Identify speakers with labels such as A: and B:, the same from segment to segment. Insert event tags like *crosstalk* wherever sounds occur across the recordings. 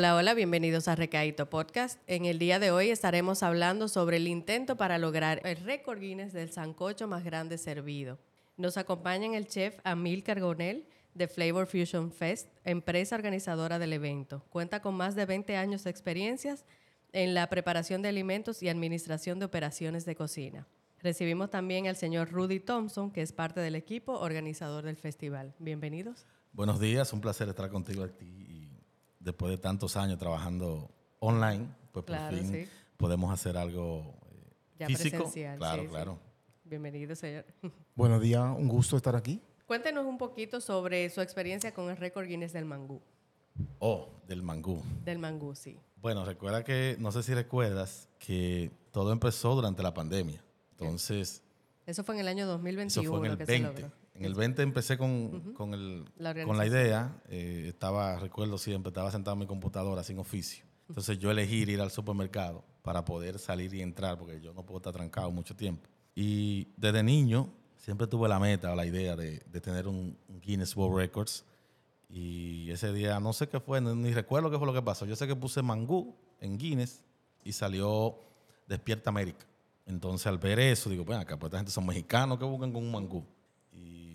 A: Hola, hola, bienvenidos a Recaíto Podcast. En el día de hoy estaremos hablando sobre el intento para lograr el récord Guinness del sancocho más grande servido. Nos acompañan el chef Amil Cargonel de Flavor Fusion Fest, empresa organizadora del evento. Cuenta con más de 20 años de experiencias en la preparación de alimentos y administración de operaciones de cocina. Recibimos también al señor Rudy Thompson, que es parte del equipo organizador del festival. Bienvenidos.
B: Buenos días, un placer estar contigo aquí después de tantos años trabajando online, pues por fin podemos hacer algo eh, físico. Claro, claro.
A: Bienvenido, señor. *laughs*
C: Buenos días, un gusto estar aquí.
A: Cuéntenos un poquito sobre su experiencia con el récord Guinness del mangú.
B: Oh, del mangú.
A: Del mangú, sí.
B: Bueno, recuerda que, no sé si recuerdas, que todo empezó durante la pandemia. Entonces...
A: Eso fue en el año 2021
B: eso fue en el 20. En el 20 empecé con, con, el, la con la idea. Eh, estaba, recuerdo siempre, estaba sentado en mi computadora sin oficio. Entonces yo elegí ir al supermercado para poder salir y entrar, porque yo no puedo estar trancado mucho tiempo. Y desde niño siempre tuve la meta o la idea de, de tener un, Guinness World Records. Y ese día no sé qué fue, ni recuerdo qué fue lo que pasó. Yo sé que puse mangú en Guinness y salió Despierta América. Entonces al ver eso, digo, bueno, acá pues esta gente son mexicanos que buscan con un mangú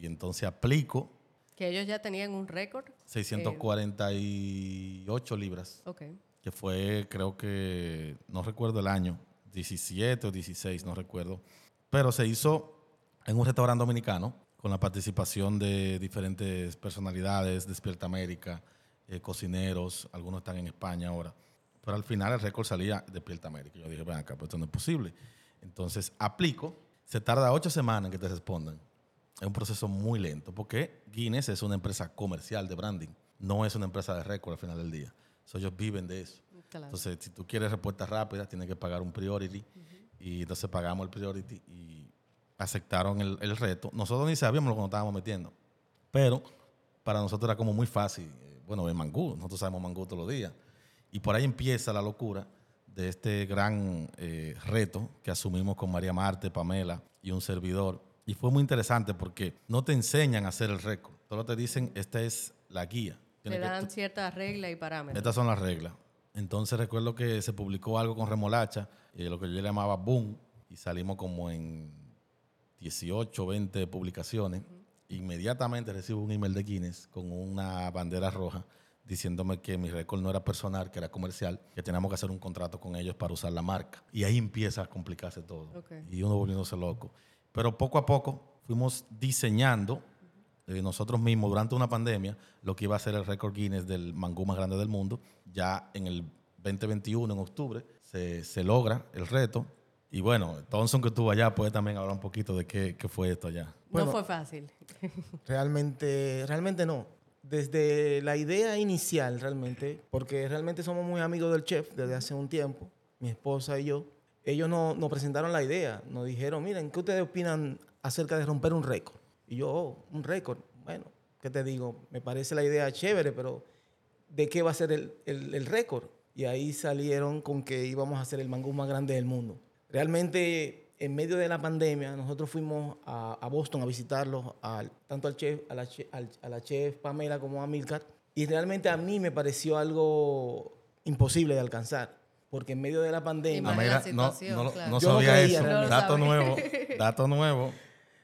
B: y entonces aplico.
A: Que ellos ya tenían un récord.
B: 648 libras.
A: Ok.
B: Que fue, creo que, no recuerdo el año, 17 o 16, no recuerdo. Pero se hizo en un restaurante dominicano con la participación de diferentes personalidades, Despierta América, eh, cocineros, algunos están en España ahora. Pero al final el récord salía Despierta América. Yo dije, ven acá, pues esto no es posible. Entonces aplico, se tarda ocho semanas en que te respondan es un proceso muy lento porque Guinness es una empresa comercial de branding, no es una empresa de récord al final del día. ellos viven de eso. Entonces, si tú quieres respuestas rápidas, tienes que pagar un priority y entonces pagamos el priority y aceptaron el, reto. Nosotros ni sabíamos lo que nos estábamos metiendo, pero para nosotros era como muy fácil. Eh, bueno, en mangú, nosotros sabemos mangú todos los días. Y por ahí empieza la locura de este gran eh, reto que asumimos con María Marte, Pamela y un servidor y fue muy interesante porque no te enseñan a hacer el récord, solo te dicen, esta es la guía.
A: Te dan ciertas reglas y parámetros.
B: Estas son las reglas. Entonces recuerdo que se publicó algo con remolacha, eh, lo que yo llamaba boom, y salimos como en 18, 20 publicaciones. Inmediatamente recibo un email de Guinness con una bandera roja diciéndome que mi récord no era personal, que era comercial, que teníamos que hacer un contrato con ellos para usar la marca. Y ahí empieza a complicarse todo. Y uno volviéndose loco. Pero poco a poco fuimos diseñando eh, nosotros mismos durante una pandemia lo que iba a ser el récord Guinness del mangú más grande del mundo. Ya en el 2021, en octubre, se, logra el reto. Y bueno, Thompson que estuvo allá puede también hablar un poquito de qué, fue esto allá.
A: no fue fácil. *laughs*
C: realmente, realmente no. Desde la idea inicial, realmente, porque realmente somos muy amigos del chef desde hace un tiempo, mi esposa y yo, ellos nos no presentaron la idea, nos dijeron, miren, ¿qué ustedes opinan acerca de romper un récord? Y yo, oh, un récord, bueno, ¿qué te digo? Me parece la idea chévere, pero ¿de qué va a ser el, récord? Y ahí salieron con que íbamos a hacer el mangú más grande del mundo. Realmente, en medio de la pandemia, nosotros fuimos a, Boston a visitarlos, tanto al chef, a la, a la chef Pamela como a Milcar, y realmente a mí me pareció algo imposible de alcanzar porque en medio de la pandemia...
B: no, no, sabía eso. dato nuevo, *laughs* dato nuevo.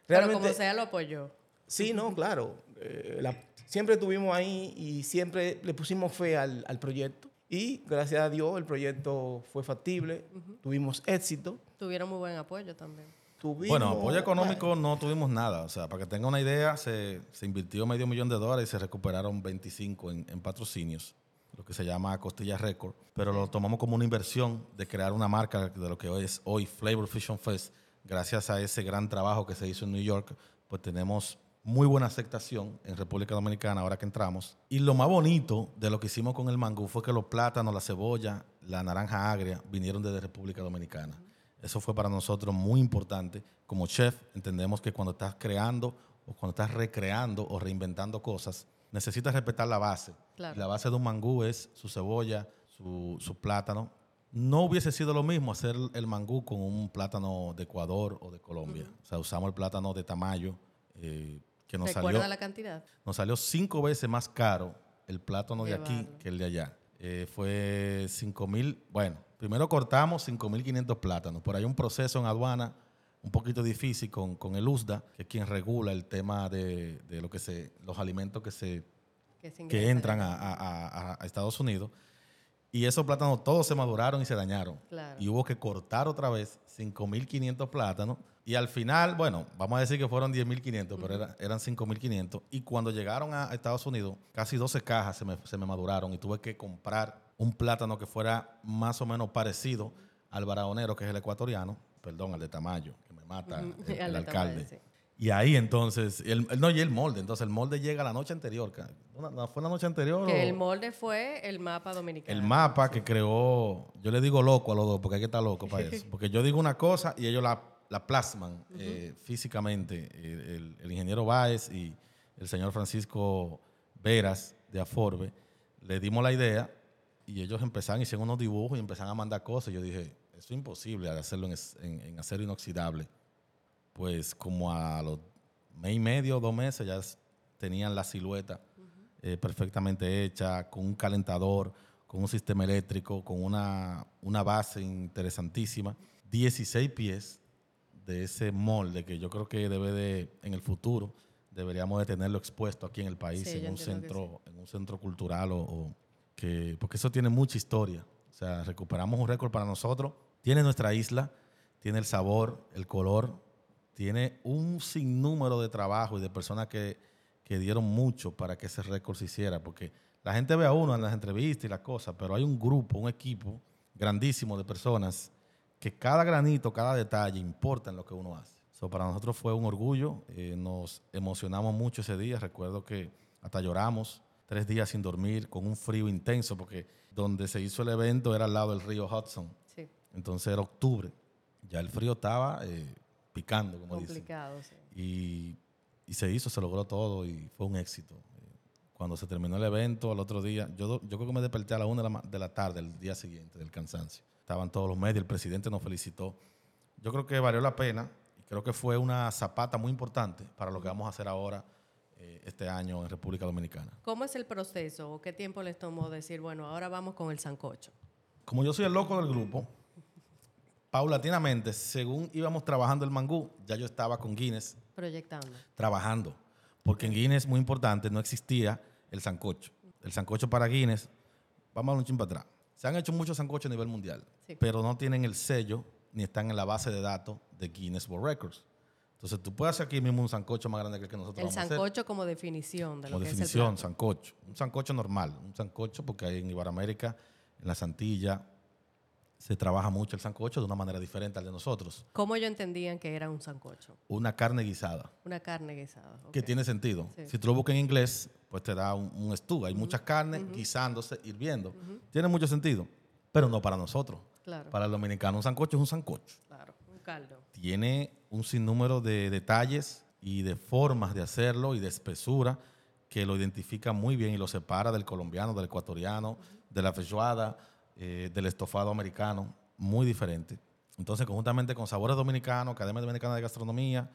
A: Pero como sea lo apoyó.
C: Sí, no, claro. Eh, siempre estuvimos ahí y siempre le pusimos fe al, proyecto. Y gracias a Dios el proyecto fue factible, tuvimos éxito.
A: Tuvieron muy buen apoyo también.
B: bueno, apoyo económico no tuvimos nada. O sea, para que tenga una idea, se, invirtió medio millón de dólares y se recuperaron 25 en, en patrocinios lo que se llama Costilla Record, pero lo tomamos como una inversión de crear una marca de lo que hoy es hoy Flavor Fusion Fest. Gracias a ese gran trabajo que se hizo en New York, pues tenemos muy buena aceptación en República Dominicana ahora que entramos. Y lo más bonito de lo que hicimos con el mangú fue que los plátanos, la cebolla, la naranja agria vinieron desde República Dominicana. Eso fue para nosotros muy importante. Como chef, entendemos que cuando estás creando o cuando estás recreando o reinventando cosas, necesitas respetar la base.
A: Claro.
B: La base de un mangú es su cebolla, su, su plátano. No hubiese sido lo mismo hacer el mangú con un plátano de Ecuador o de Colombia. O sea, usamos el plátano de Tamayo, eh, que nos
A: ¿Recuerda
B: salió,
A: la cantidad?
B: nos salió cinco veces más caro el plátano de aquí que el de allá. Eh, fue 5 mil, bueno, primero cortamos 5.500 plátanos. Por ahí un proceso en aduana un poquito difícil con, con el USDA, que es quien regula el tema de, de lo que se, los alimentos que se
A: Que, se
B: que
A: ingresa
B: entran a, a- Estados Unidos. Y esos plátanos todos se maduraron y se dañaron.
A: Claro.
B: Y hubo que cortar otra vez 5.500 plátanos. Y al final, bueno, vamos a decir que fueron 10.500, pero era- eran 5.500. Y cuando llegaron a Estados Unidos, casi 12 cajas se me, se me maduraron y tuve que comprar un plátano que fuera más o menos parecido al baraonero, que es el ecuatoriano, perdón, al de Tamayo, mata el, *laughs* alcalde.
A: Sí.
B: Y ahí entonces, el, no, y el molde. Entonces el molde llega la noche anterior. no, ¿Fue la noche anterior?
A: Que
B: o-
A: el molde fue el mapa dominicano.
B: el mapa que creó, yo le digo loco a los dos, porque hay que estar loco para eso. *laughs* Porque yo digo una cosa y ellos la, la plasman eh, físicamente. El, el ingeniero Báez y el señor Francisco Veras de Aforbe, le dimos la idea y ellos empezaron, hicieron unos dibujos y empezaron a mandar cosas. Yo dije, eso es imposible hacerlo en, en- en acero inoxidable. Pues como a los mes y medio, dos meses, ya tenían la silueta eh, perfectamente hecha, con un calentador, con un sistema eléctrico, con una, una base interesantísima. 16 pies de ese molde que yo creo que debe de, en el futuro, deberíamos de tenerlo expuesto aquí en el país,
A: Sí,
B: en, un centro, en un centro cultural o, o que, porque eso tiene mucha historia. O sea, recuperamos un récord para nosotros. Tiene nuestra isla, tiene el sabor, el color, tiene un sinnúmero de trabajo y de personas que, que dieron mucho para que ese récord se hiciera, porque la gente ve a uno en las entrevistas y las cosas, pero hay un grupo, un equipo grandísimo de personas que cada granito, cada detalle importa en lo que uno hace. So, para nosotros fue un orgullo, eh, nos emocionamos mucho ese día, recuerdo que hasta lloramos, tres días sin dormir, con un frío intenso, porque donde se hizo el evento era al lado del río Hudson,
A: Sí,
B: entonces era octubre, ya el frío estaba eh, picando, como dicen.
A: complicado, sí.
B: Y, y se hizo, se logró todo y fue un éxito. Cuando se terminó el evento, al otro día, yo, yo creo que me desperté a la una de la, de la tarde, el día siguiente, del cansancio. Estaban todos los medios, el presidente nos felicitó. Yo creo que valió la pena y creo que fue una zapata muy importante para lo que vamos a hacer ahora, eh, este año en República Dominicana.
A: ¿Cómo es el proceso o qué tiempo les tomó decir, bueno, ahora vamos con el sancocho?
B: Como yo soy el loco del grupo, paulatinamente, según íbamos trabajando el mangú, ya yo estaba con Guinness
A: Proyectando.
B: trabajando. Porque en Guinness, muy importante, no existía el sancocho. El sancocho para Guinness, vamos a un chin para atrás. Se han hecho muchos sancochos a nivel mundial,
A: Sí.
B: pero no tienen el sello ni están en la base de datos de Guinness World Records. Entonces, tú puedes hacer aquí mismo un sancocho más grande que el que nosotros
A: El
B: vamos a hacer.
A: sancocho como definición de lo
B: Como
A: que
B: definición,
A: es el
B: sancocho. Un sancocho normal. Un sancocho, porque ahí en Iberoamérica, en la Santilla, se trabaja mucho el sancocho de una manera diferente al de nosotros.
A: ¿Cómo ellos entendían que era un sancocho?
B: Una carne guisada.
A: Una carne guisada.
B: que tiene sentido.
A: Sí.
B: Si tú lo buscas en inglés, pues te da un, un stew. Hay muchas carnes guisándose, hirviendo. Tiene mucho sentido, pero no para nosotros.
A: Claro,
B: Para el dominicano, un sancocho es un sancocho.
A: claro. Un caldo.
B: Tiene un sinnúmero de detalles y de formas de hacerlo y de espesura que lo identifica muy bien y lo separa del colombiano, del ecuatoriano, de la feijoada, eh, del estofado americano, muy diferente. Entonces, conjuntamente con Sabores Dominicanos, Academia Dominicana de Gastronomía,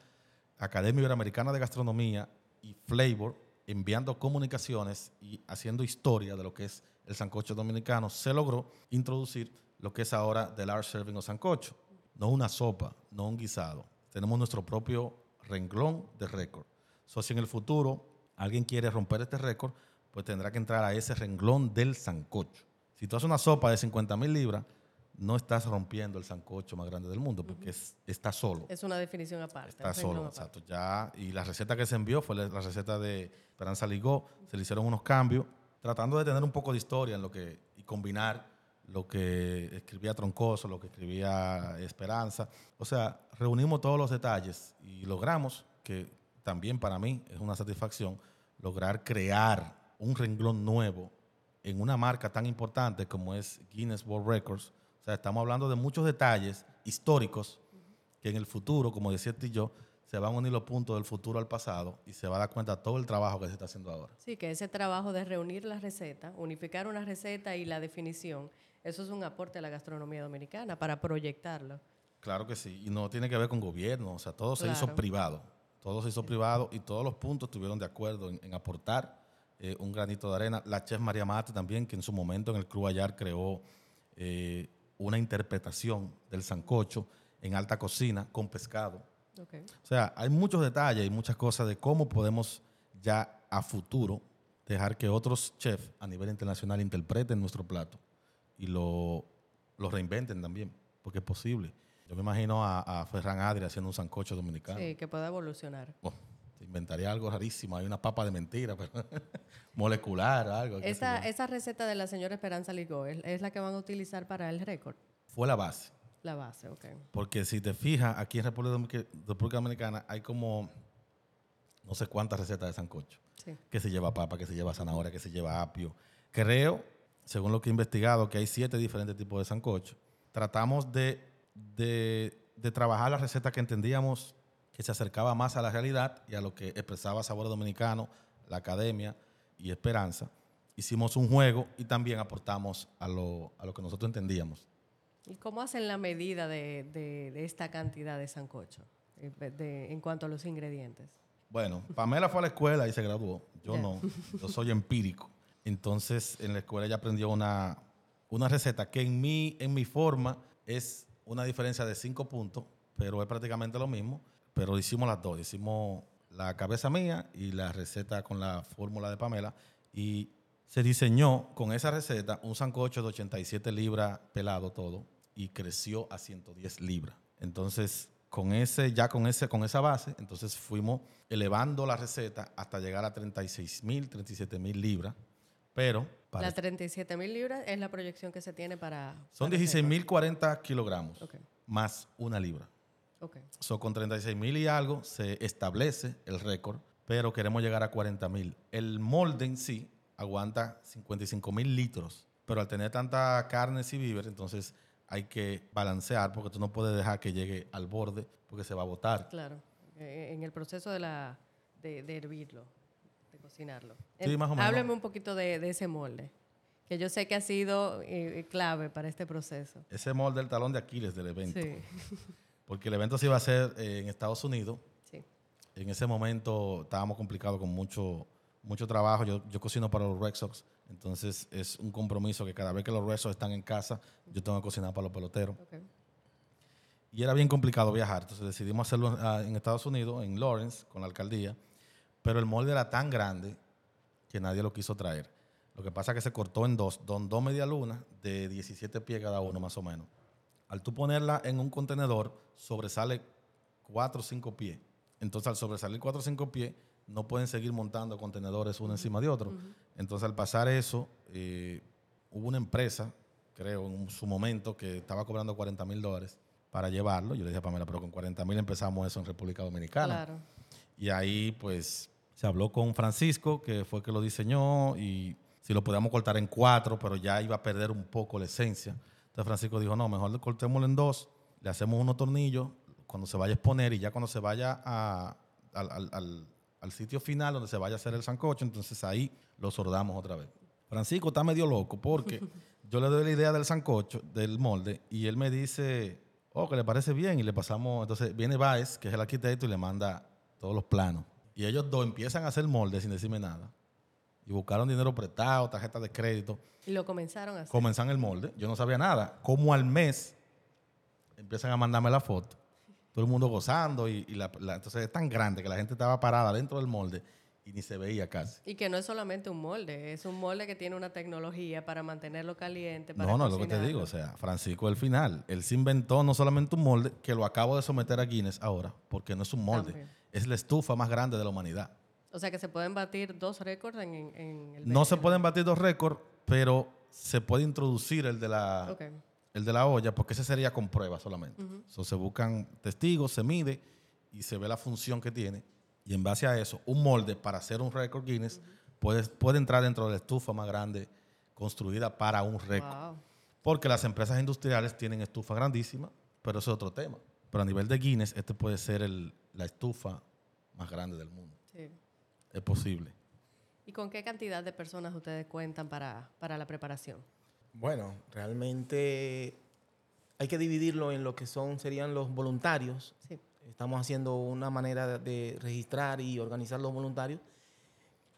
B: Academia Iberoamericana de Gastronomía y Flavor, enviando comunicaciones y haciendo historia de lo que es el sancocho dominicano, se logró introducir lo que es ahora the large serving o sancocho. No una sopa, no un guisado. Tenemos nuestro propio renglón de récord. So, si en el futuro alguien quiere romper este récord, pues tendrá que entrar a ese renglón del sancocho. Si tú haces una sopa de 50 mil libras, no estás rompiendo el sancocho más grande del mundo, porque es- está solo.
A: Es una definición aparte.
B: Está solo,
A: aparte.
B: exacto. Ya, y la receta que se envió fue la, la receta de Esperanza Ligó. Se le hicieron unos cambios, tratando de tener un poco de historia en lo que, y combinar lo que escribía Troncoso, lo que escribía Esperanza. O sea, reunimos todos los detalles y logramos, que también para mí es una satisfacción, lograr crear un renglón nuevo en una marca tan importante como es Guinness World Records. O sea, estamos hablando de muchos detalles históricos que en el futuro, como decía y yo, se van a unir los puntos del futuro al pasado y se va a dar cuenta de todo el trabajo que se está haciendo ahora.
A: Sí, que ese trabajo de reunir la receta, unificar una receta y la definición, eso es un aporte a la gastronomía dominicana para proyectarlo.
B: Claro que sí, y no tiene que ver con gobierno, o sea, todo se hizo privado, todo se hizo privado y todos los puntos estuvieron de acuerdo en, en aportar eh, un granito de arena. La chef María Mate también, que en su momento en el Club Ayar creó eh, una interpretación del sancocho en alta cocina con pescado.
A: Ok.
B: O sea, hay muchos detalles y muchas cosas de cómo podemos ya a futuro dejar que otros chefs a nivel internacional interpreten nuestro plato y lo, lo reinventen también, porque es posible. Yo me imagino a, a Ferran Adri haciendo un sancocho dominicano.
A: Sí, que pueda evolucionar.
B: Oh, se inventaría algo rarísimo. Hay una papa de mentira, pero *laughs* molecular, algo.
A: Esa, esa receta de la señora Esperanza Ligó ¿es, es la que van a utilizar para el récord.
B: Fue la base.
A: La base, ok.
B: Porque si te fijas, aquí en República Dominicana hay como no sé cuántas recetas de sancocho.
A: Sí.
B: que se lleva papa, que se lleva zanahoria, que se lleva apio. Creo, según lo que he investigado, que hay siete diferentes tipos de sancocho. Tratamos de, de- de trabajar la receta que entendíamos que se acercaba más a la realidad y a lo que expresaba Sabor Dominicano, la academia y Esperanza. Hicimos un juego y también aportamos a lo, a lo que nosotros entendíamos.
A: ¿Y cómo hacen la medida de, de- de esta cantidad de sancocho eh, de- en cuanto a los ingredientes?
B: Bueno, Pamela fue a la escuela y se graduó. Yo no. Yo soy empírico. Entonces, en la escuela ella aprendió una, una receta que en mi, en mi forma es una diferencia de cinco puntos, pero es prácticamente lo mismo. Pero hicimos las dos. Hicimos la cabeza mía y la receta con la fórmula de Pamela. Y se diseñó con esa receta un sancocho de 87 libras pelado todo y creció a 110 libras. Entonces, con ese, ya con, ese, con esa base, entonces fuimos elevando la receta hasta llegar a 36 mil, 37 mil libras. Pero para-
A: La 37 mil libras es la proyección que se tiene para...
B: son
A: para
B: 16 mil 40 kilogramos más una libra.
A: Ok.
B: So, con 36 mil y algo se establece el récord, pero queremos llegar a 40 mil. El molde en sí aguanta 55 mil litros, pero al tener tanta carne y víveres, entonces hay que balancear porque tú no puedes dejar que llegue al borde porque se va a botar.
A: Claro, eh, en el proceso de, la, de, de hervirlo, de cocinarlo.
B: Sí, más o menos.
A: Hábleme un poquito de, de ese molde, que yo sé que ha sido eh, clave para este proceso.
B: Ese molde el talón de Aquiles del evento,
A: Sí, *laughs*
B: porque el evento se iba a hacer eh, en Estados Unidos.
A: sí.
B: En ese momento estábamos complicados con mucho, mucho trabajo. Yo, yo cocino para los Red Sox, entonces es un compromiso que cada vez que los Red Sox están en casa, yo tengo que cocinar para los peloteros.
A: ok.
B: Y era bien complicado viajar, entonces decidimos hacerlo ah, en Estados Unidos, en Lawrence, con la alcaldía, pero el molde era tan grande que nadie lo quiso traer. Lo que pasa es que se cortó en dos, don, dos medialunas de 17 pies cada uno más o menos. Al tú ponerla en un contenedor, sobresale 4 o 5 pies. Entonces al sobresalir 4 o 5 pies, no pueden seguir montando contenedores uno encima de otro. Entonces al pasar eso, eh, hubo una empresa, creo, en su momento, que estaba cobrando 40 mil dólares para llevarlo. Yo le dije a Pamela, pero con 40 mil empezamos eso en República Dominicana.
A: Claro.
B: Y ahí, pues, se habló con Francisco, que fue que lo diseñó, y si lo podíamos cortar en cuatro, pero ya iba a perder un poco la esencia. Entonces Francisco dijo, no, mejor cortémoslo en dos, le hacemos unos tornillos cuando se vaya a exponer y ya cuando se vaya a- al, al- al- al sitio final donde se vaya a hacer el sancocho, entonces ahí lo sordamos otra vez. Francisco está medio loco porque *laughs* yo le doy la idea del sancocho, del molde, y él me dice, oh, que le parece bien, y le pasamos, entonces viene Baez, que es el arquitecto, y le manda todos los planos. Y ellos dos empiezan a hacer molde sin decirme nada. Y buscaron dinero prestado, tarjetas de crédito.
A: Y lo comenzaron a hacer.
B: Comenzan el molde. Yo no sabía nada. Como al mes empiezan a mandarme la foto. Todo el mundo gozando. Y, y la- la- entonces es tan grande que la gente estaba parada dentro del molde y ni se veía casi.
A: Y que no es solamente un molde, es un molde que tiene una tecnología para mantenerlo caliente. Para
B: No, no, es lo que te digo. O sea, Francisco el final. Él se inventó no solamente un molde, que lo acabo de someter a Guinness ahora, porque no es un molde.
A: También.
B: Es la estufa más grande de la humanidad.
A: O sea que se pueden batir dos récords en, en- en el
B: No se
A: en-
B: pueden batir dos récords, pero se puede introducir el de la, el de la olla, porque ese sería con prueba solamente. So, se buscan testigos, se mide y se ve la función que tiene. Y en base a eso, un molde para hacer un récord Guinness puede, puede entrar dentro de la estufa más grande construida para un récord.
A: Wow.
B: Porque las empresas industriales tienen estufa grandísima, pero eso es otro tema. Pero a nivel de Guinness, este puede ser el- la estufa más grande del mundo. Es posible.
A: ¿Y con qué cantidad de personas ustedes cuentan para, para la preparación?
C: Bueno, realmente hay que dividirlo en lo que son, serían los voluntarios.
A: Sí.
C: Estamos haciendo una manera de- registrar y organizar los voluntarios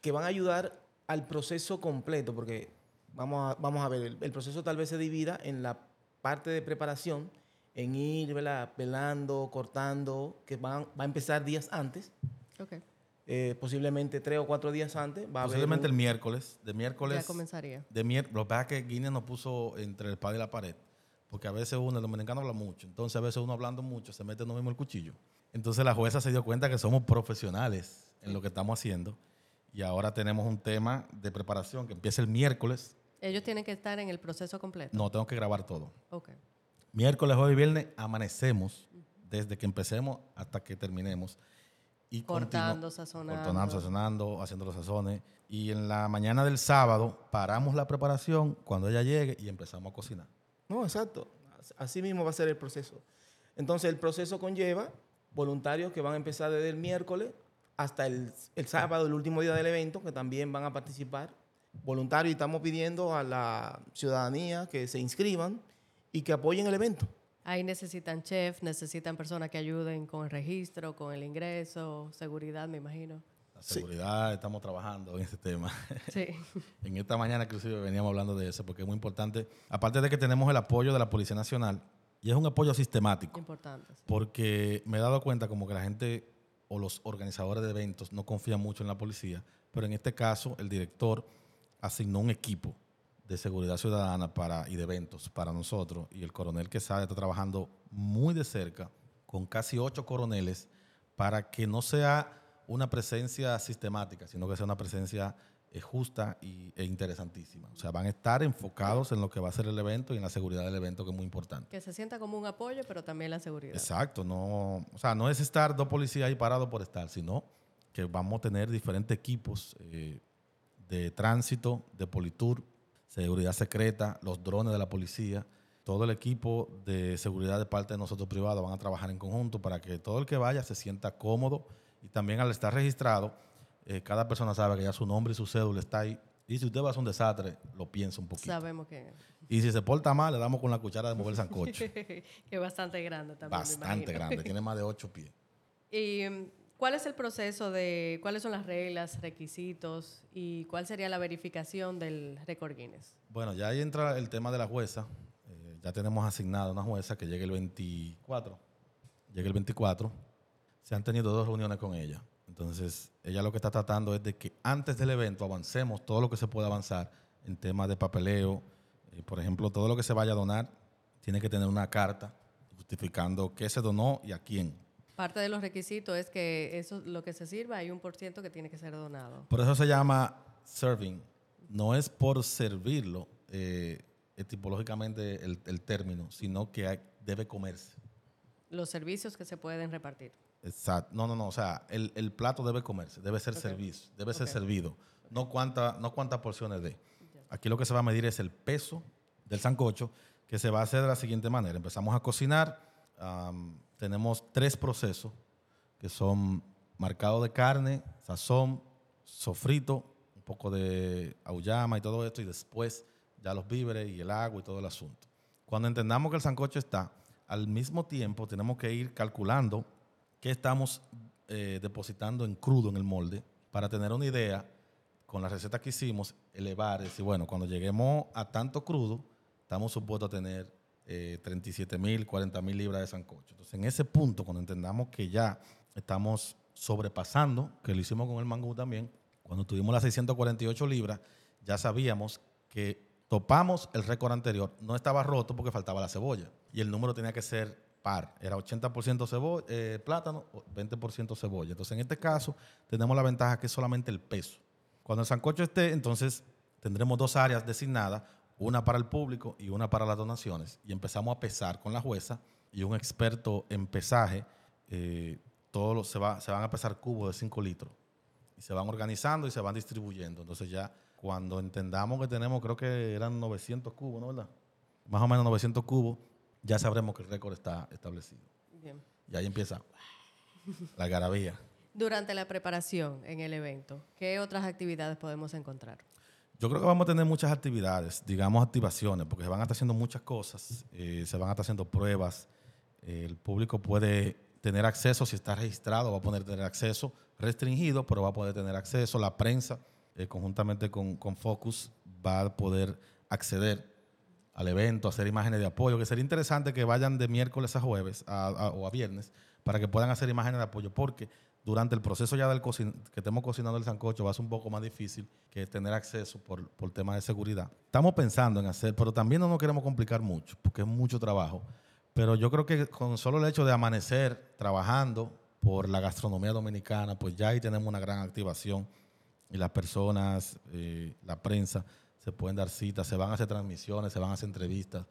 C: que van a ayudar al proceso completo, porque vamos a, vamos a ver, el, el proceso tal vez se divida en la parte de preparación, en ir ¿verdad? pelando, cortando, que van, va a empezar días antes,
A: Ok.
C: Eh, posiblemente tres o cuatro días antes. Va a haber
B: Posiblemente
C: un-
B: el miércoles. De miércoles.
A: Ya comenzaría.
B: De mier- lo que pasa es que Guinness nos puso entre el padre y la pared. Porque a veces uno, el dominicano habla mucho. Entonces a veces uno hablando mucho se mete uno mismo el cuchillo. Entonces la jueza se dio cuenta que somos profesionales en lo que estamos haciendo. Y ahora tenemos un tema de preparación que empieza el miércoles.
A: Ellos tienen que estar en el proceso completo.
B: No, tengo que grabar todo.
A: Ok.
B: Miércoles, jueves y viernes amanecemos desde que empecemos hasta que terminemos. Y
A: Cortando, sazonando.
B: Cortando, sazonando, haciendo los sazones. Y en la mañana del sábado paramos la preparación cuando ella llegue y empezamos a cocinar.
C: No, exacto. Así mismo va a ser el proceso. Entonces, el proceso conlleva voluntarios que van a empezar desde el miércoles hasta el, el sábado, el último día del evento, que también van a participar. Voluntarios, y estamos pidiendo a la ciudadanía que se inscriban y que apoyen el evento.
A: Ahí necesitan chef, necesitan personas que ayuden con el registro, con el ingreso, seguridad, me imagino.
B: La
C: Sí.
B: seguridad, estamos trabajando en ese tema. *laughs*
A: Sí.
B: en esta mañana, inclusive, veníamos hablando de eso porque es muy importante. Aparte de que tenemos el apoyo de la Policía Nacional, y es un apoyo sistemático.
A: Importante. sí.
B: porque me he dado cuenta como que la gente o los organizadores de eventos no confían mucho en la policía, pero en este caso el director asignó un equipo de seguridad ciudadana para, y de eventos para nosotros y el coronel Quesada está trabajando muy de cerca con casi ocho coroneles para que no sea una presencia sistemática, sino que sea una presencia eh, justa y, e interesantísima. O sea, van a estar enfocados en lo que va a ser el evento y en la seguridad del evento, que es muy importante.
A: Que se sienta como un apoyo, pero también la seguridad.
B: Exacto, no, o sea, no es estar dos policías ahí parados por estar, sino que vamos a tener diferentes equipos eh, de tránsito, de Politur, seguridad secreta, los drones de la policía, todo el equipo de seguridad de parte de nosotros privados van a trabajar en conjunto para que todo el que vaya se sienta cómodo y también al estar registrado, eh, cada persona sabe que ya su nombre y su cédula está ahí. Y si usted va a hacer un desastre, lo piensa un poquito.
A: Sabemos que,
B: Y si se porta mal, le damos con la cuchara de mover el sancocho. *laughs*
A: que es bastante grande también.
B: Bastante grande, tiene más de ocho pies. *laughs*
A: ¿Y mm, cuál es el proceso de, cuáles son las reglas, requisitos y cuál sería la verificación del récord Guinness?
B: Bueno, ya ahí entra el tema de la jueza. Eh, ya tenemos asignada una jueza que llegue el 24. Llega el 24. Se han tenido dos reuniones con ella. Entonces, ella lo que está tratando es de que antes del evento avancemos todo lo que se pueda avanzar en temas de papeleo. Eh, por ejemplo, todo lo que se vaya a donar tiene que tener una carta justificando qué se donó y a quién.
A: Parte de los requisitos es que eso lo que se sirva hay un por ciento que tiene que ser donado.
B: Por eso se llama serving. No es por servirlo, eh, etipológicamente el, el término, sino que hay- debe comerse.
A: Los servicios que se pueden repartir.
B: Exacto. No, no, no. O sea, el, el plato debe comerse, debe ser
A: Ok.
B: servicio, debe ser servido. No, cuánta, no cuántas porciones de. Aquí lo que se va a medir es el peso del sancocho, que se va a hacer de la siguiente manera. Empezamos a cocinar. Tenemos tres procesos, que son marcado de carne, sazón, sofrito, un poco de auyama y todo esto, y después ya los víveres y el agua y todo el asunto. Cuando entendamos que el sancocho está, al mismo tiempo tenemos que ir calculando qué estamos eh, depositando en crudo en el molde para tener una idea con la receta que hicimos, elevar, decir, bueno, cuando lleguemos a tanto crudo, estamos supuestos a tener eh, 37 mil, 40 mil libras de sancocho. Entonces, en ese punto, cuando entendamos que ya estamos sobrepasando, que lo hicimos con el mangú también, cuando tuvimos las 648 libras, ya sabíamos que topamos el récord anterior, no estaba roto porque faltaba la cebolla y el número tenía que ser par, era 80% cebo- eh, plátano, o 20% cebolla. Entonces, en este caso, tenemos la ventaja que es solamente el peso. Cuando el sancocho esté, entonces tendremos dos áreas designadas, una para el público y una para las donaciones. Y empezamos a pesar con la jueza y un experto en pesaje. eh, todos los- se, va- se van a pesar cubos de 5 litros y se van organizando y se van distribuyendo. Entonces ya cuando entendamos que tenemos, creo que eran 900 cubos, ¿no verdad? más o menos 900 cubos, ya sabremos que el récord está establecido.
A: Bien.
B: Y ahí empieza la garabía.
A: Durante la preparación en el evento, ¿qué otras actividades podemos encontrar?
B: Yo creo que vamos a tener muchas actividades, digamos activaciones, porque se van a estar haciendo muchas cosas, eh, se van a estar haciendo pruebas, eh, el público puede tener acceso, si está registrado va a poder tener acceso, restringido, pero va a poder tener acceso, la prensa, eh, conjuntamente con, con Focus, va a poder acceder al evento, hacer imágenes de apoyo, que sería interesante que vayan de miércoles a jueves o a viernes para que puedan hacer imágenes de apoyo, porque durante el proceso ya del que estemos cocinando el sancocho va a ser un poco más difícil que tener acceso por, por temas de seguridad. Estamos pensando en hacer, pero también no nos queremos complicar mucho, porque es mucho trabajo. Pero yo creo que con solo el hecho de amanecer trabajando por la gastronomía dominicana, pues ya ahí tenemos una gran activación y las personas, eh, la prensa, se pueden dar citas, se van a hacer transmisiones, se van a hacer entrevistas,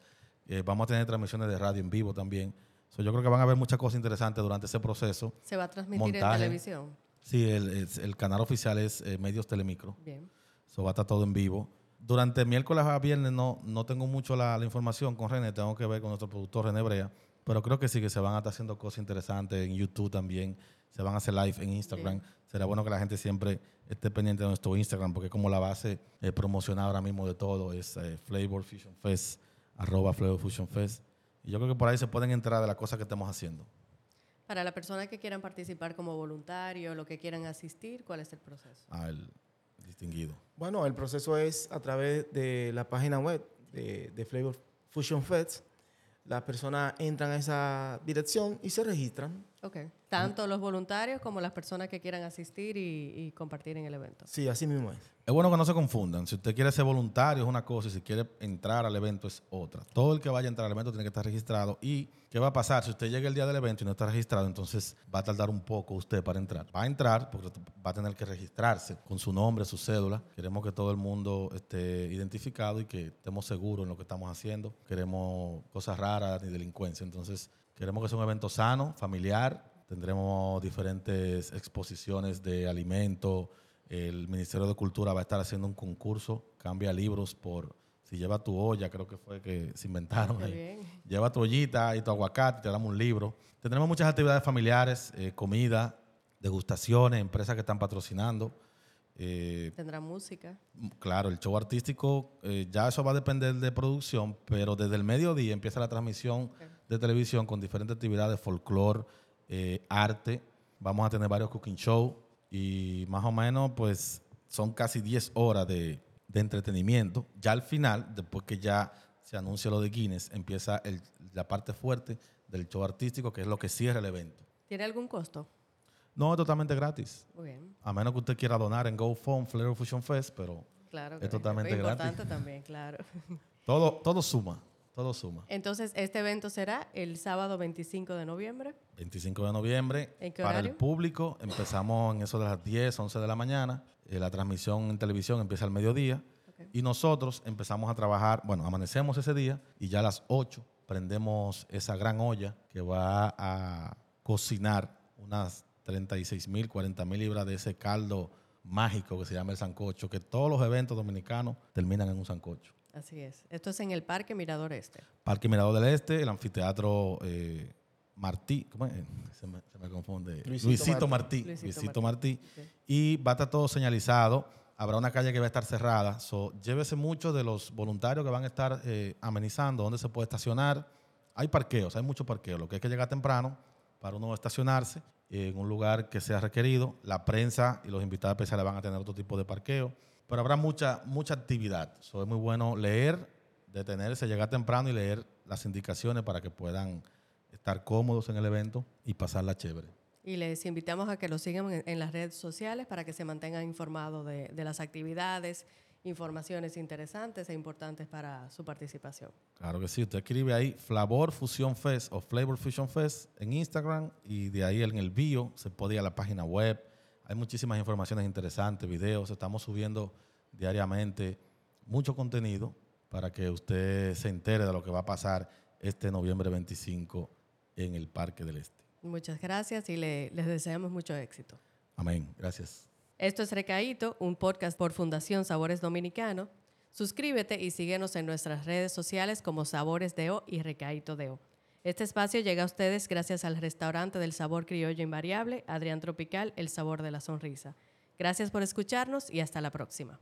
B: eh, vamos a tener transmisiones de radio en vivo también. So, yo creo que van a haber muchas cosas interesantes durante ese proceso.
A: ¿Se va a transmitir en televisión?
B: Sí, el, canal oficial es eh, Medios Telemicro.
A: Bien.
B: Eso va a estar todo en vivo. Durante miércoles a viernes no, no tengo mucho la, la información con René, tengo que ver con nuestro productor René Brea, pero creo que sí que se van a estar haciendo cosas interesantes en YouTube también, se van a hacer live en Instagram. Será bueno que la gente siempre esté pendiente de nuestro Instagram, porque como la base eh, promocionada ahora mismo de todo es eh, Flavor Fusion Fest, arroba Flavor Fusion Fest. Y yo creo que por ahí se pueden enterar de las cosas que estamos haciendo.
A: Para las personas que quieran participar como voluntario, lo que quieran asistir, ¿cuál es el proceso?
B: al distinguido.
C: Bueno, el proceso es a través de la página web de, de Flavor Fusion Fest. Las personas entran a esa dirección y se registran.
A: Ok. Tanto los voluntarios como las personas que quieran asistir y, y compartir en el evento.
C: Sí, así mismo es.
B: Es bueno que no se confundan. Si usted quiere ser voluntario es una cosa y si quiere entrar al evento es otra. Todo el que vaya a entrar al evento tiene que estar registrado. ¿Y qué va a pasar? Si usted llega el día del evento y no está registrado, entonces va a tardar un poco usted para entrar. Va a entrar porque va a tener que registrarse con su nombre, su cédula. Queremos que todo el mundo esté identificado y que estemos seguros en lo que estamos haciendo. Queremos cosas raras ni delincuencia. Entonces queremos que sea un evento sano, familiar. Tendremos diferentes exposiciones de alimentos. El Ministerio de Cultura va a estar haciendo un concurso, cambia libros por, si lleva tu olla, creo que fue que se inventaron ahí. Lleva tu ollita y tu aguacate, te damos un libro. Tendremos muchas actividades familiares, eh, comida, degustaciones, empresas que están patrocinando. Eh,
A: Tendrá música.
B: claro, el show artístico, eh, ya eso va a depender de producción, pero desde el mediodía empieza la transmisión de televisión con diferentes actividades, folclore, arte. Vamos a tener varios cooking shows y más o menos pues son casi 10 horas de, de entretenimiento. Ya al final, después que ya se anuncia lo de Guinness, empieza el- la parte fuerte del show artístico, que es lo que cierra el evento.
A: ¿Tiene algún costo?
B: No es totalmente gratis,
A: Muy bien.
B: a menos que usted quiera donar en GoFund, Flair Fusion Fest, pero
A: Claro.
B: Es totalmente
A: muy
B: gratis.
A: importante también, claro.
B: todo, todo suma, todo suma.
A: Entonces, este evento será el sábado 25 de noviembre.
B: 25 de noviembre.
A: ¿En qué
B: para el público empezamos en eso de las 10, 11 de la mañana. Eh, la transmisión en televisión empieza al mediodía. Y nosotros empezamos a trabajar, bueno, amanecemos ese día y ya a las 8 prendemos esa gran olla que va a cocinar unas 36 mil, 40 mil libras de ese caldo mágico que se llama el sancocho, que todos los eventos dominicanos terminan en un sancocho.
A: Así es. Esto es en el Parque Mirador Este.
B: Parque Mirador del Este, el anfiteatro eh, Martí, ¿cómo es? Se me, se me confunde.
C: Luisito
B: Luisito,
C: Martí.
B: Martí.
A: Luisito
B: Luisito Martí. Y va a estar todo señalizado. Habrá una calle que va a estar cerrada. So, llévese mucho de los voluntarios que van a estar eh, amenizando dónde se puede estacionar. Hay parqueos, hay muchos parqueos. Lo que hay que llegar temprano para uno estacionarse en un lugar que sea requerido. La prensa y los invitados especiales van a tener otro tipo de parqueo. Pero habrá mucha, mucha actividad. So, es muy bueno leer, detenerse, llegar temprano y leer las indicaciones para que puedan estar cómodos en el evento y pasarla chévere.
A: Y les invitamos a que lo sigan en, en las redes sociales para que se mantengan informados de, de las actividades, informaciones interesantes e importantes para su participación.
B: Claro que sí, usted escribe ahí Flavor Fusion Fest o Flavor Fusion Fest en Instagram y de ahí en el bio se puede ir a la página web. Hay muchísimas informaciones interesantes, videos, estamos subiendo diariamente mucho contenido para que usted se entere de lo que va a pasar este noviembre 25 en el Parque del Este.
A: Muchas gracias y le- les deseamos mucho éxito.
B: Amén. Gracias.
A: Esto es Recaíto, un podcast por Fundación Sabores Dominicanos. Suscríbete y síguenos en nuestras redes sociales como Sabores de O y Recaito de O. Este espacio llega a ustedes gracias al restaurante del sabor criollo invariable, Adrián Tropical, el sabor de la sonrisa. Gracias por escucharnos y hasta la próxima.